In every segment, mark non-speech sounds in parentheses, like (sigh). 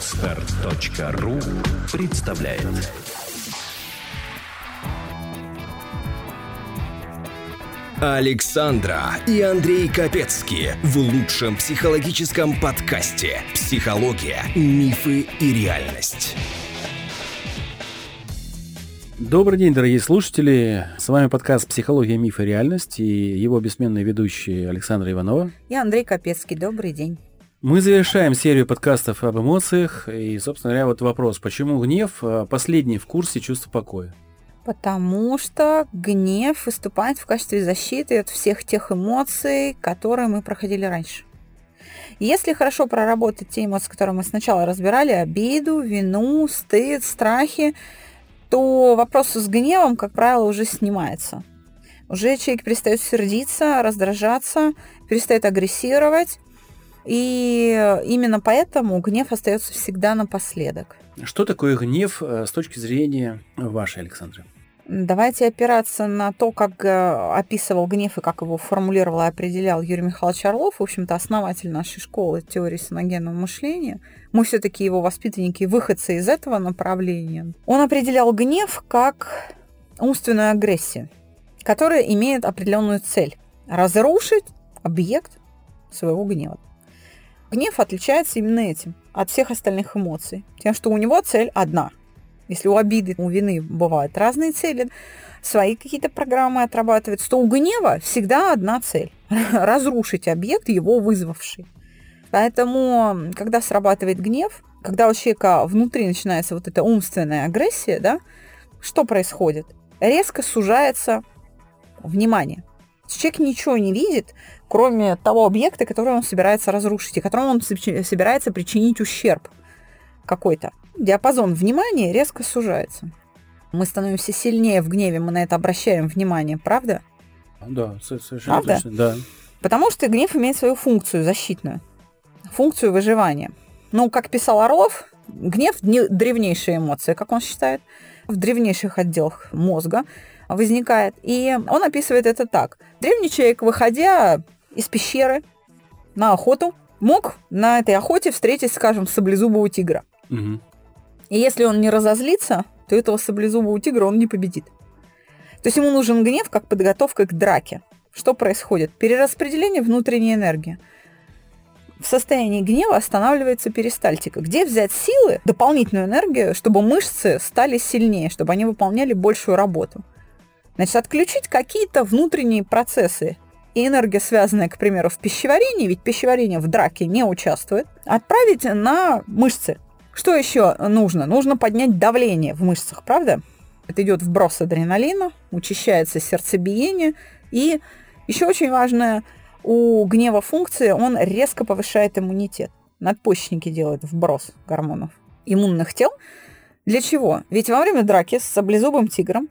Отстар.ру представляет Александра и Андрей Капецки в лучшем психологическом подкасте «Психология, мифы и реальность». Добрый день, дорогие слушатели. С вами подкаст «Психология, миф и реальность» и его бессменные ведущие Александра Иванова. И Андрей Капецкий. Добрый день. Мы завершаем серию подкастов об эмоциях. И, собственно говоря, вот вопрос, почему гнев а, последний в курсе чувства покоя? Потому что гнев выступает в качестве защиты от всех тех эмоций, которые мы проходили раньше. Если хорошо проработать те эмоции, которые мы сначала разбирали, обиду, вину, стыд, страхи, то вопрос с гневом, как правило, уже снимается. Уже человек перестает сердиться, раздражаться, перестает агрессировать, и именно поэтому гнев остается всегда напоследок. Что такое гнев э, с точки зрения вашей, Александры? Давайте опираться на то, как э, описывал гнев и как его формулировал и определял Юрий Михайлович Орлов, в общем-то, основатель нашей школы теории саногенного мышления. Мы все-таки его воспитанники, выходцы из этого направления. Он определял гнев как умственную агрессию, которая имеет определенную цель – разрушить объект своего гнева. Гнев отличается именно этим от всех остальных эмоций. Тем, что у него цель одна. Если у обиды, у вины бывают разные цели, свои какие-то программы отрабатывать, то у гнева всегда одна цель – разрушить объект, его вызвавший. Поэтому, когда срабатывает гнев, когда у человека внутри начинается вот эта умственная агрессия, да, что происходит? Резко сужается внимание. Человек ничего не видит, кроме того объекта, который он собирается разрушить, и которому он собирается причинить ущерб какой-то. Диапазон внимания резко сужается. Мы становимся сильнее в гневе, мы на это обращаем внимание, правда? Да, совершенно правда? точно, да. Потому что гнев имеет свою функцию защитную, функцию выживания. Ну, как писал Орлов, гнев – древнейшая эмоция, как он считает, в древнейших отделах мозга возникает. И он описывает это так. Древний человек, выходя из пещеры на охоту, мог на этой охоте встретить, скажем, саблезубого тигра. Угу. И если он не разозлится, то этого саблезубого тигра он не победит. То есть ему нужен гнев как подготовка к драке. Что происходит? Перераспределение внутренней энергии. В состоянии гнева останавливается перистальтика. Где взять силы, дополнительную энергию, чтобы мышцы стали сильнее, чтобы они выполняли большую работу? Значит, отключить какие-то внутренние процессы, и энергия, связанная, к примеру, в пищеварении, ведь пищеварение в драке не участвует, отправить на мышцы. Что еще нужно? Нужно поднять давление в мышцах, правда? Это идет вброс адреналина, учащается сердцебиение. И еще очень важное, у гнева функции он резко повышает иммунитет. Надпочечники делают вброс гормонов иммунных тел. Для чего? Ведь во время драки с саблезубым тигром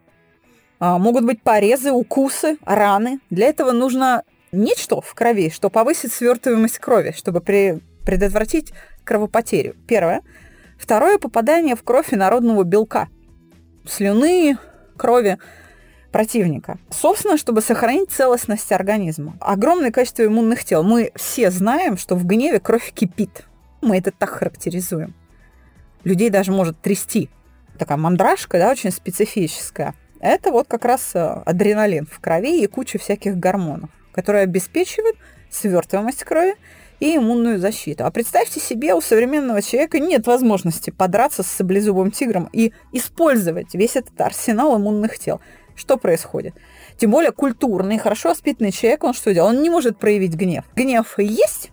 могут быть порезы, укусы, раны. Для этого нужно нечто в крови, что повысит свертываемость крови, чтобы при, предотвратить кровопотерю. Первое. Второе – попадание в кровь инородного белка. Слюны, крови противника. Собственно, чтобы сохранить целостность организма. Огромное количество иммунных тел. Мы все знаем, что в гневе кровь кипит. Мы это так характеризуем. Людей даже может трясти. Такая мандражка, да, очень специфическая. Это вот как раз э, адреналин в крови и куча всяких гормонов, которые обеспечивают свертываемость крови и иммунную защиту. А представьте себе, у современного человека нет возможности подраться с саблезубым тигром и использовать весь этот арсенал иммунных тел. Что происходит? Тем более культурный, хорошо воспитанный человек, он что делает? Он не может проявить гнев. Гнев есть,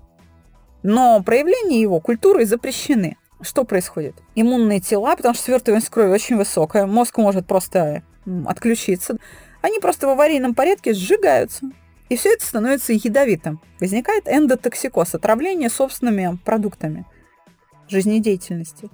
но проявление его культурой запрещены. Что происходит? Иммунные тела, потому что свертываемость крови очень высокая, мозг может просто отключиться, они просто в аварийном порядке сжигаются. И все это становится ядовитым. Возникает эндотоксикоз, отравление собственными продуктами жизнедеятельности.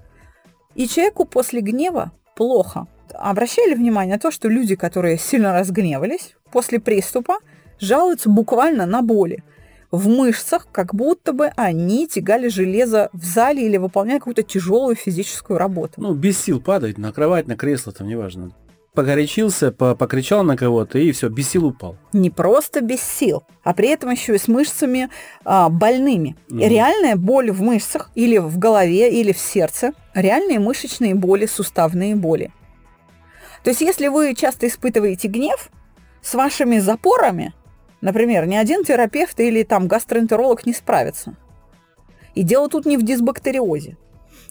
И человеку после гнева плохо. Обращали внимание на то, что люди, которые сильно разгневались, после приступа жалуются буквально на боли. В мышцах, как будто бы они тягали железо в зале или выполняли какую-то тяжелую физическую работу. Ну, без сил падать на кровать, на кресло, там неважно. Погорячился, по покричал на кого-то и все, без сил упал. Не просто без сил, а при этом еще и с мышцами а, больными. Мгм. Реальная боль в мышцах или в голове, или в сердце. Реальные мышечные боли, суставные боли. То есть если вы часто испытываете гнев, с вашими запорами, например, ни один терапевт или там гастроэнтеролог не справится. И дело тут не в дисбактериозе,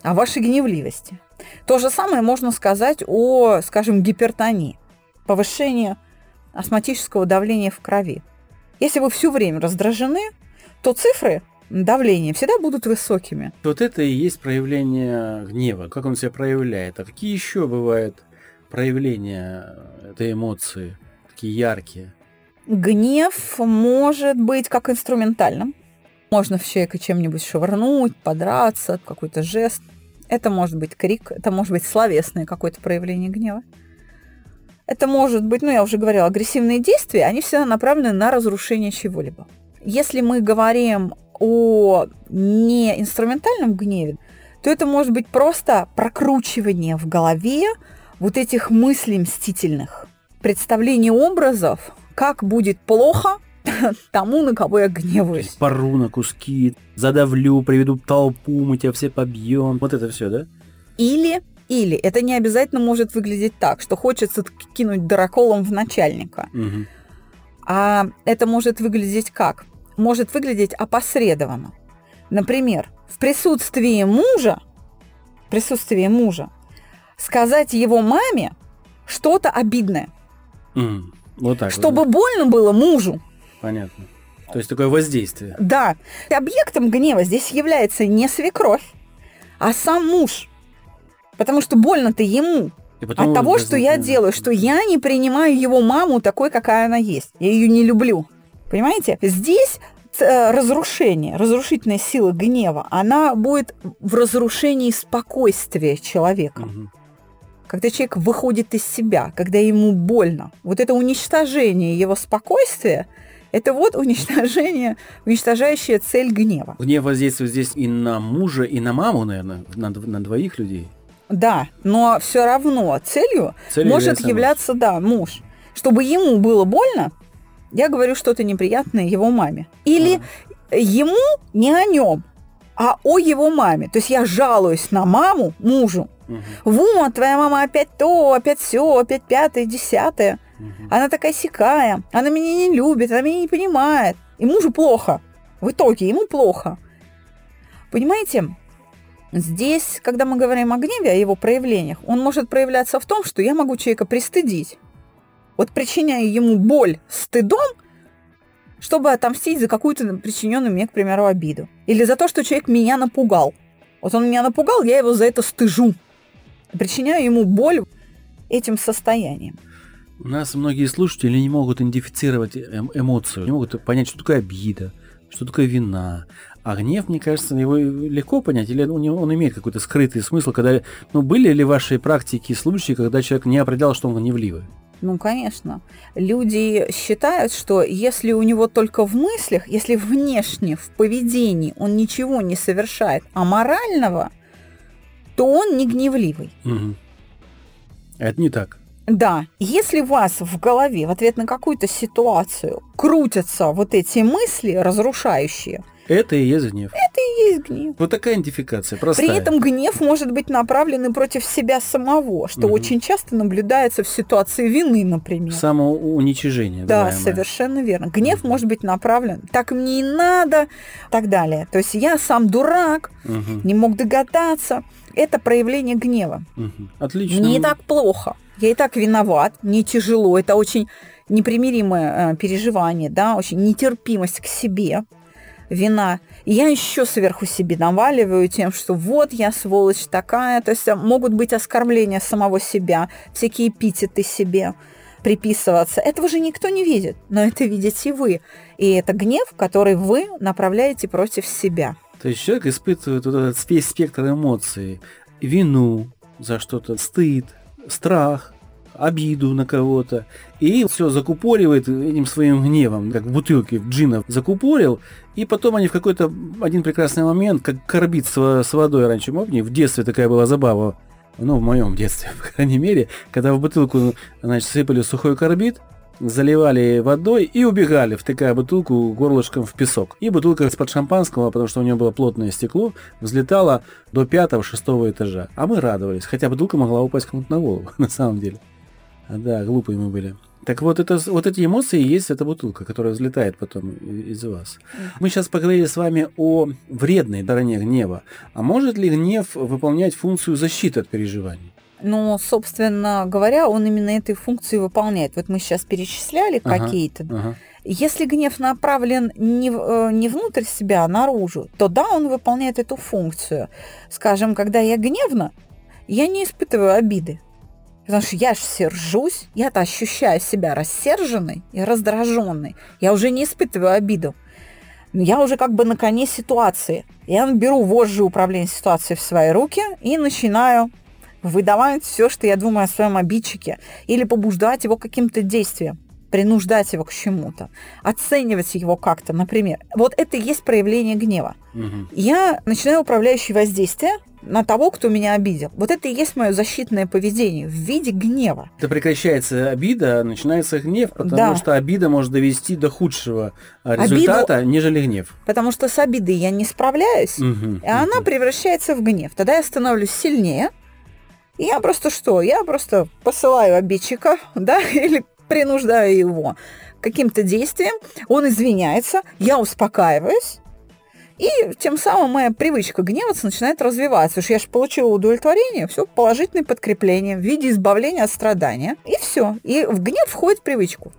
в вашей гневливости. То же самое можно сказать о, скажем, гипертонии, повышении астматического давления в крови. Если вы все время раздражены, то цифры давления всегда будут высокими. Вот это и есть проявление гнева. Как он себя проявляет? А какие еще бывают проявления этой эмоции? Такие яркие. Гнев может быть как инструментальным. Можно в человека чем-нибудь швырнуть, подраться, какой-то жест. Это может быть крик, это может быть словесное какое-то проявление гнева. Это может быть, ну я уже говорила, агрессивные действия, они всегда направлены на разрушение чего-либо. Если мы говорим о неинструментальном гневе, то это может быть просто прокручивание в голове вот этих мыслей мстительных, представление образов, как будет плохо (laughs) тому, на кого я гневаюсь. Пору на куски, задавлю, приведу толпу, мы тебя все побьем. Вот это все, да? Или, или, это не обязательно может выглядеть так, что хочется кинуть дыроколом в начальника. Мгм. А это может выглядеть как? Может выглядеть опосредованно. Например, в присутствии мужа, в присутствии мужа, сказать его маме что-то обидное, М, Вот так. вот, чтобы больно было мужу. Понятно. То есть такое воздействие. Да, объектом гнева здесь является не свекровь, а сам муж. Потому что больно-то ему. И потом От того, что я делаю, что я не принимаю его маму такой, какая она есть. Я ее не люблю. Понимаете? Здесь э, разрушение, разрушительная сила гнева, она будет в разрушении спокойствия человека. Мгм. Когда человек выходит из себя, когда ему больно. Вот это уничтожение его спокойствия, это вот уничтожение, уничтожающая цель гнева. Гнев воздействует здесь и на мужа, и на маму, наверное, на, на двоих людей. Да, но все равно целью Целью может являться, да, муж. Чтобы ему было больно, я говорю что-то неприятное его маме. Или ему не о нем, а о его маме. То есть я жалуюсь на маму, мужу. Мгм. Вот, твоя мама опять то, опять все, опять пятое, десятое. Она такая сякая, она меня не любит, она меня не понимает. И мужу плохо. В итоге ему плохо. Понимаете, здесь, когда мы говорим о гневе, о его проявлениях, он может проявляться в том, что я могу человека пристыдить. Вот причиняя ему боль стыдом, чтобы отомстить за какую-то причиненную мне, к примеру, обиду. Или за то, что человек меня напугал. Вот он меня напугал, я его за это стыжу. Причиняю ему боль этим состоянием. У нас многие слушатели не могут идентифицировать эм- эмоцию, не могут понять, что такое обида, что такое вина. А гнев, мне кажется, его легко понять, или него он имеет какой-то скрытый смысл, когда, ну, были ли в вашей практике случаи, когда человек не определял, что он гневливый? Ну, конечно. Люди считают, что если у него только в мыслях, если внешне, в поведении он ничего не совершает аморального, то он не гневливый. А Это не так. Да, если у вас в голове в ответ на какую-то ситуацию крутятся вот эти мысли разрушающие, Это и есть гнев. это и есть гнев. Вот такая идентификация, простая. При этом гнев может быть направлен и против себя самого, что Мгм. очень часто наблюдается в ситуации вины, например. Самоуничижение. Да, называемое. совершенно верно. Гнев может быть направлен, так мне и надо, и так далее. То есть я сам дурак, Мгм, не мог догадаться. Это проявление гнева. мгм. Отлично. Мне так плохо, я и так виноват, мне тяжело, это очень непримиримое э, переживание, да, очень нетерпимость к себе, вина. И я еще сверху себе наваливаю тем, что вот я сволочь такая. То есть э, могут быть оскорбления самого себя, всякие эпитеты себе приписываться. Этого же никто не видит, но это видите вы. И это гнев, который вы направляете против себя. То есть человек испытывает вот этот весь спектр эмоций. Вину за что-то, стыд, страх, обиду на кого-то. И все закупоривает этим своим гневом, как в бутылке в джина закупорил. И потом они в какой-то один прекрасный момент, как корбит с, во- с водой раньше, помните, в детстве такая была забава. ну, в моем детстве, (laughs) по крайней мере, когда в бутылку, значит, сыпали сухой карбид, заливали водой и убегали, втыкая бутылку горлышком в песок. И бутылка из-под шампанского, потому что у нее было плотное стекло, взлетала до пятого-шестого этажа. А мы радовались, хотя бутылка могла упасть кому-то на голову, (laughs) на самом деле. Да, глупые мы были. Так вот, это, вот эти эмоции и есть эта бутылка, которая взлетает потом из вас. Мы сейчас поговорили с вами о вредной стороне гнева. А может ли гнев выполнять функцию защиты от переживаний? Ну, собственно говоря, он именно этой функции выполняет. Вот мы сейчас перечисляли ага, какие-то. Ага. Если гнев направлен не, э, не внутрь себя, а наружу, то да, он выполняет эту функцию. Скажем, когда я гневна, я не испытываю обиды. Потому что я же сержусь, я-то ощущаю себя рассерженной и раздраженной. Я уже не испытываю обиду. Я уже как бы на коне ситуации. Я беру вожжи управления ситуацией в свои руки и начинаю выдавать все, что я думаю о своем обидчике, или побуждать его каким-то действием принуждать его к чему-то, оценивать его как-то, например. Вот это и есть проявление гнева. Угу. Я начинаю управляющее воздействие на того, кто меня обидел. Вот это и есть мое защитное поведение в виде гнева. Это прекращается обида, начинается гнев, потому да. что обида может довести до худшего результата, Обиду, нежели гнев. Потому что с обидой я не справляюсь, угу, и угу. она превращается в гнев. Тогда я становлюсь сильнее, я просто что? Я просто посылаю обидчика, (laughs) да, или принуждаю его каким-то действием, он извиняется, я успокаиваюсь, и тем самым моя привычка гневаться начинает развиваться. Уж я же получила удовлетворение, все, положительное подкрепление в виде избавления от страдания. И все. И в гнев входит в привычку.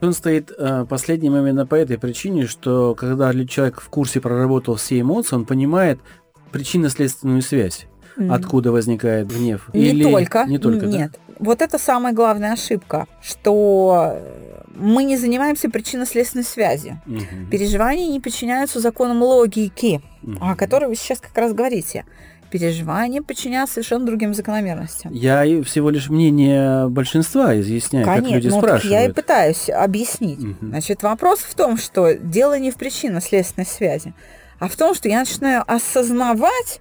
Он стоит э, последним именно по этой причине, что когда человек в курсе проработал все эмоции, он понимает причинно-следственную связь. Mm. Откуда возникает гнев? Не Или... только. Не только. Нет. Да? Вот это самая главная ошибка, что мы не занимаемся причинно-следственной связью. Угу. Переживания не подчиняются законам логики, угу. о которой вы сейчас как раз говорите. Переживания подчиняются совершенно другим закономерностям. Я всего лишь мнение большинства изъясняю, Конечно, как люди ну, спрашивают. Я и пытаюсь объяснить. Угу. Значит, вопрос в том, что дело не в причинно-следственной связи, а в том, что я начинаю осознавать,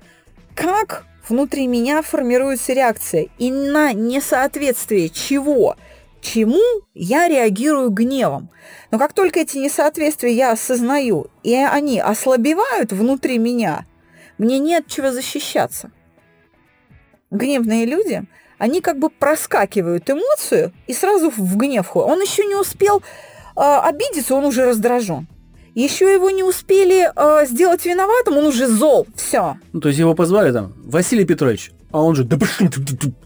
как внутри меня формируется реакция, и на несоответствие чего – чему я реагирую гневом. Но как только эти несоответствия я осознаю, и они ослабевают внутри меня, мне нет чего защищаться. Гневные люди, они как бы проскакивают эмоцию и сразу в гнев ходят. Он еще не успел э, обидеться, он уже раздражен. Еще его не успели э, сделать виноватым, он уже зол. Все. Ну, то есть его позвали там, Василий Петрович, а он же...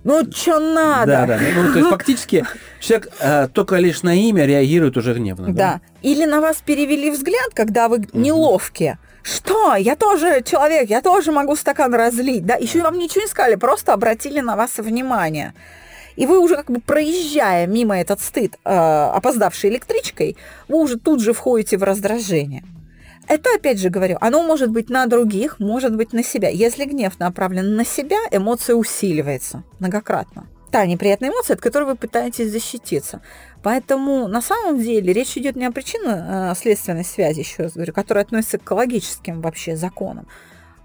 Ну, что надо? Да, да. Ну, то есть фактически человек э, только лишь на имя реагирует уже гневно. Да. да. Или на вас перевели взгляд, когда вы неловкие. Что? Я тоже человек, я тоже могу стакан разлить. Да, еще вам ничего не сказали, просто обратили на вас внимание. И вы уже как бы проезжая мимо этот стыд, э, опоздавшей электричкой, вы уже тут же входите в раздражение. Это, опять же говорю, оно может быть на других, может быть на себя. Если гнев направлен на себя, эмоция усиливается многократно. Та неприятная эмоция, от которой вы пытаетесь защититься. Поэтому на самом деле речь идет не о причинно-следственной связи, еще раз говорю, которая относится к экологическим вообще законам,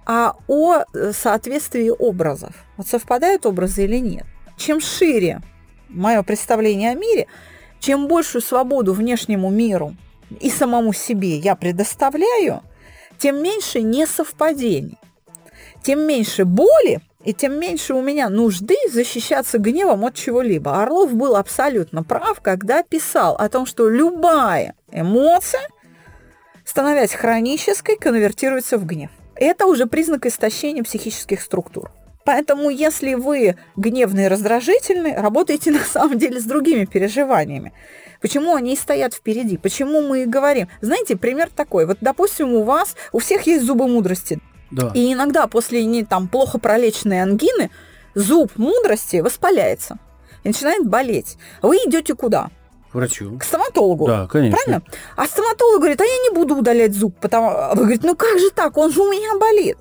а о э, соответствии образов. Вот совпадают образы или нет. Чем шире мое представление о мире, чем большую свободу внешнему миру и самому себе я предоставляю, тем меньше несовпадений, тем меньше боли, и тем меньше у меня нужды защищаться гневом от чего-либо. Орлов был абсолютно прав, когда писал о том, что любая эмоция, становясь хронической, конвертируется в гнев. Это уже признак истощения психических структур. Поэтому, если вы гневный и раздражительный, работаете (laughs) на самом деле с другими переживаниями. Почему они стоят впереди? Почему мы говорим? Знаете, пример такой. Вот, допустим, у вас, у всех есть зубы мудрости. Да. И иногда после не, там, плохо пролеченной ангины зуб мудрости воспаляется и начинает болеть. Вы идете куда? К врачу. К стоматологу. Да, конечно. Правильно? А стоматолог говорит, а я не буду удалять зуб. Потому... А вы говорите, ну как же так, он же у меня болит.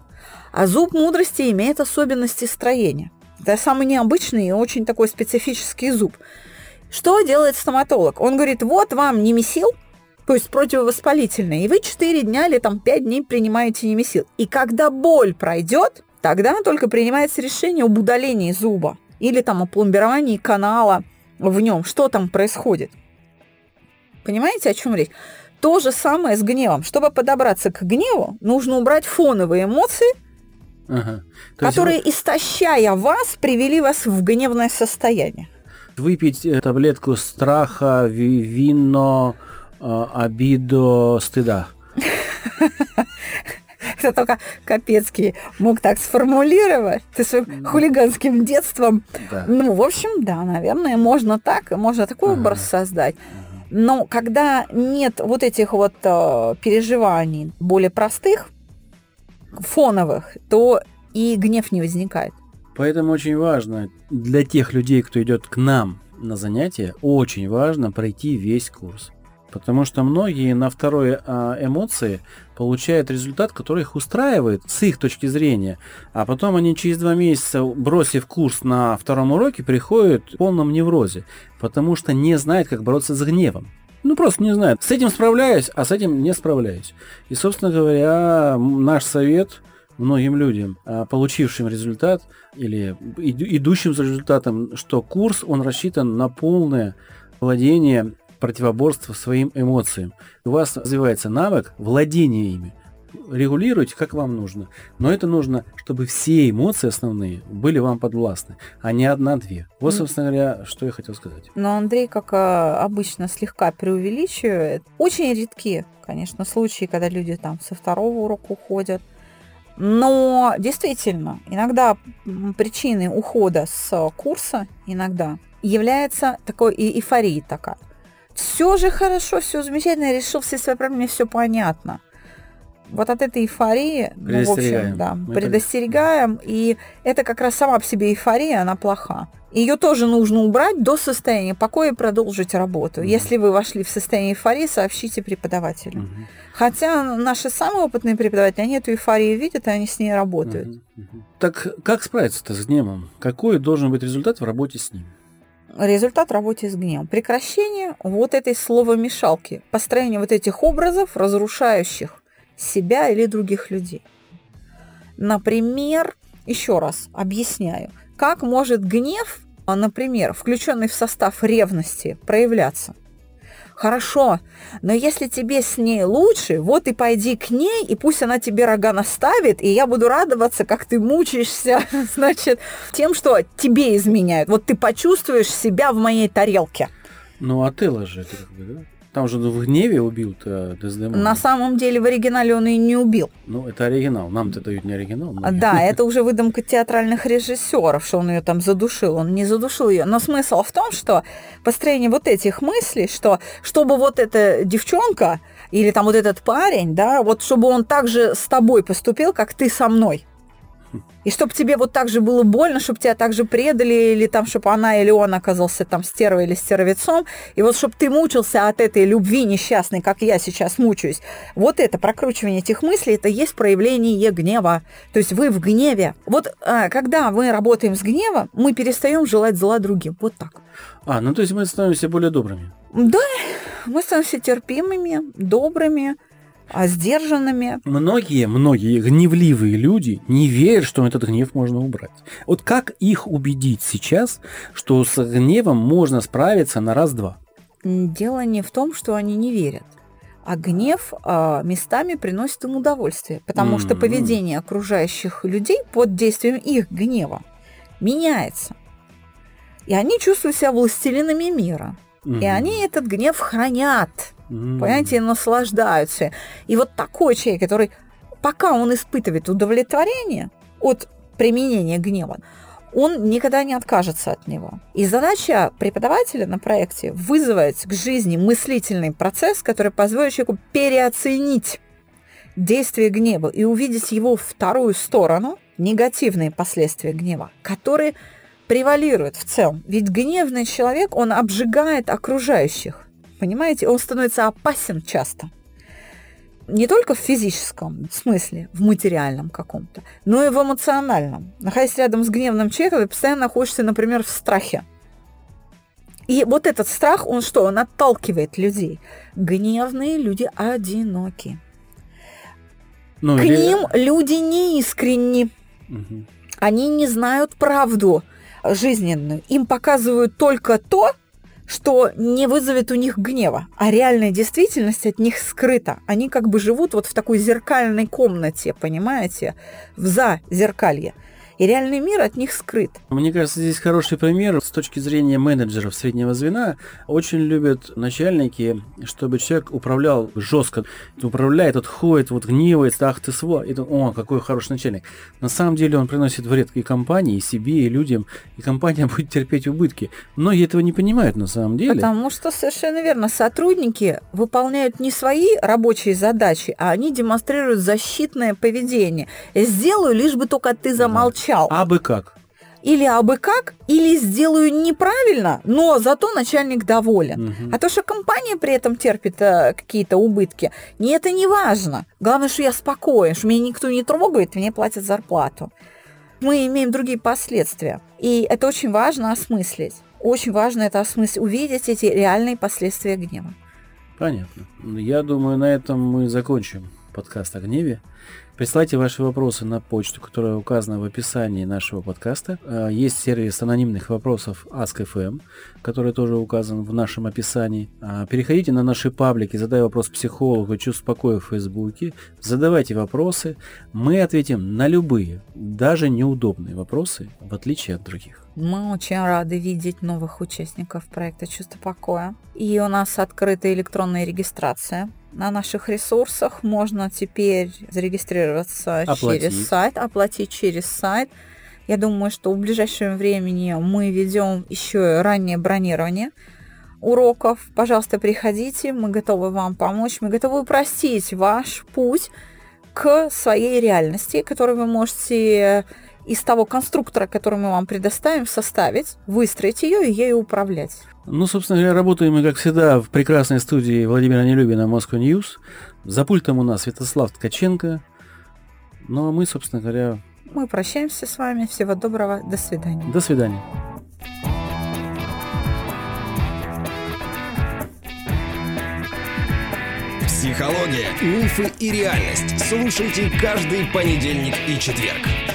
А зуб мудрости имеет особенности строения. Это самый необычный и очень такой специфический зуб. Что делает стоматолог? Он говорит, вот вам немесил, то есть противовоспалительный, и вы 4 дня или там 5 дней принимаете немесил. И когда боль пройдет, тогда только принимается решение об удалении зуба или там о пломбировании канала в нем, что там происходит. Понимаете, о чем речь? То же самое с гневом. Чтобы подобраться к гневу, нужно убрать фоновые эмоции, ага. которые, есть... истощая вас, привели вас в гневное состояние. Выпить э, таблетку страха, вино, э, обиду, стыда. (laughs) Это только Капецкий мог так сформулировать. Ты своим хулиганским детством. Да. Ну, в общем, да, наверное, можно так, можно такой ага. образ создать. Но когда нет вот этих вот э, переживаний более простых, фоновых, то и гнев не возникает. Поэтому очень важно для тех людей, кто идет к нам на занятия, очень важно пройти весь курс. Потому что многие на второй а, эмоции получают результат, который их устраивает с их точки зрения. А потом они через два месяца, бросив курс на втором уроке, приходят в полном неврозе. Потому что не знают, как бороться с гневом. Ну, просто не знают. С этим справляюсь, а с этим не справляюсь. И, собственно говоря, наш совет многим людям, а, получившим результат или идущим за результатом, что курс, он рассчитан на полное владение противоборство своим эмоциям. У вас развивается навык владения ими. Регулируйте, как вам нужно. Но это нужно, чтобы все эмоции основные были вам подвластны, а не одна-две. Вот, собственно говоря, что я хотел сказать. Но Андрей, как а, обычно, слегка преувеличивает. Очень редки, конечно, случаи, когда люди там со второго урока уходят. Но действительно, иногда причиной ухода с курса иногда является такой эйфория такая все же хорошо, все замечательно, решил все свои проблемы, все понятно. Вот от этой эйфории, ну, в общем, да, Мы предостерегаем. И это как раз сама по себе эйфория, она плоха. Ее тоже нужно убрать до состояния покоя и продолжить работу. Угу. Если вы вошли в состояние эйфории, сообщите преподавателю. Угу. Хотя наши самые опытные преподаватели, они эту эйфорию видят, и они с ней работают. Угу. Угу. Так как справиться-то с гневом? Какой должен быть результат в работе с ним? результат работы с гневом. Прекращение вот этой словомешалки, построение вот этих образов, разрушающих себя или других людей. Например, еще раз объясняю, как может гнев, например, включенный в состав ревности, проявляться. Хорошо, но если тебе с ней лучше, вот и пойди к ней, и пусть она тебе рога наставит, и я буду радоваться, как ты мучаешься, (laughs) значит, тем, что тебе изменяют. Вот ты почувствуешь себя в моей тарелке. Ну, а ты это как бы, да? Там же в гневе убил-то Дездемона. На самом деле в оригинале он и не убил. Ну, это оригинал. Нам-то дают не оригинал. Но... Да, (laughs) это уже выдумка театральных режиссеров, что он ее там задушил. Он не задушил ее. Но смысл в том, что построение вот этих мыслей, что чтобы вот эта девчонка или там вот этот парень, да, вот чтобы он так же с тобой поступил, как ты со мной. И чтобы тебе вот так же было больно, чтобы тебя так же предали, или там, чтобы она или он оказался там стервой или стервецом, и вот чтобы ты мучился от этой любви несчастной, как я сейчас мучаюсь. Вот это прокручивание этих мыслей, это есть проявление гнева. То есть вы в гневе. Вот а, когда мы работаем с гневом, мы перестаем желать зла другим. Вот так. А, ну то есть мы становимся более добрыми. Да, мы становимся терпимыми, добрыми, а сдержанными. Многие, многие гневливые люди не верят, что этот гнев можно убрать. Вот как их убедить сейчас, что с гневом можно справиться на раз-два? Дело не в том, что они не верят. А гнев а, местами приносит им удовольствие, потому mm-hmm. что поведение окружающих людей под действием их гнева меняется. И они чувствуют себя властелинами мира. Mm-hmm. И они этот гнев хранят mm. понимаете, наслаждаются. И вот такой человек, который, пока он испытывает удовлетворение от применения гнева, он никогда не откажется от него. И задача преподавателя на проекте вызвать к жизни мыслительный процесс, который позволит человеку переоценить действие гнева и увидеть его вторую сторону, негативные последствия гнева, которые превалируют в целом. Ведь гневный человек, он обжигает окружающих. Понимаете, он становится опасен часто. Не только в физическом смысле, в материальном каком-то, но и в эмоциональном. Находясь рядом с гневным человеком, вы постоянно находишься, например, в страхе. И вот этот страх, он что? Он отталкивает людей. Гневные люди одиноки. Ну, К или... ним люди неискренни. Мгм. Они не знают правду жизненную. Им показывают только то, что не вызовет у них гнева, а реальная действительность от них скрыта. Они как бы живут вот в такой зеркальной комнате, понимаете, в зазеркалье. И реальный мир от них скрыт. Мне кажется, здесь хороший пример с точки зрения менеджеров среднего звена. Очень любят начальники, чтобы человек управлял жестко. Управляет, отходит, вот гневается, ах ты сво. И, о, какой хороший начальник. На самом деле он приносит вред и компании, и себе, и людям. И компания (laughs) будет терпеть убытки. Многие этого не понимают на самом деле. Потому что совершенно верно, сотрудники выполняют не свои рабочие задачи, а они демонстрируют защитное поведение. Я сделаю, лишь бы только ты замолчал. А бы как? Или абы как, или сделаю неправильно, но зато начальник доволен. Мгм. А то, что компания при этом терпит э, какие-то убытки, не это не важно. Главное, что я спокоен, что меня никто не трогает, мне платят зарплату. Мы имеем другие последствия. И это очень важно осмыслить. Очень важно это осмыслить, увидеть эти реальные последствия гнева. Понятно. Я думаю, на этом мы закончим подкаст о гневе. Присылайте ваши вопросы на почту, которая указана в описании нашего подкаста. Э, Есть сервис анонимных вопросов Ask.fm, который тоже указан в нашем описании. А, Переходите на наши паблики, задай вопрос психологу, чувств покоя в Фейсбуке. Задавайте вопросы. Мы ответим на любые, даже неудобные вопросы, в отличие от других. Мы очень рады видеть новых участников проекта «Чувство покоя». И у нас открыта электронная регистрация. На наших ресурсах можно теперь зарегистрироваться Оплатить. через сайт, оплатить через сайт. Я думаю, что в ближайшем времени мы ведем еще раннее бронирование уроков. Пожалуйста, приходите, мы готовы вам помочь, мы готовы упростить ваш путь к своей реальности, которую вы можете из того конструктора, который мы вам предоставим, составить, выстроить ее и ею управлять. Ну, собственно говоря, работаем мы, как всегда, в прекрасной студии Владимира Нелюбина Москва Ньюс. За пультом у нас Святослав Ткаченко. Ну, а мы, собственно говоря, Мы прощаемся с вами. Всего доброго. До свидания. до свидания. Психология, мифы и реальность. Слушайте каждый понедельник и четверг.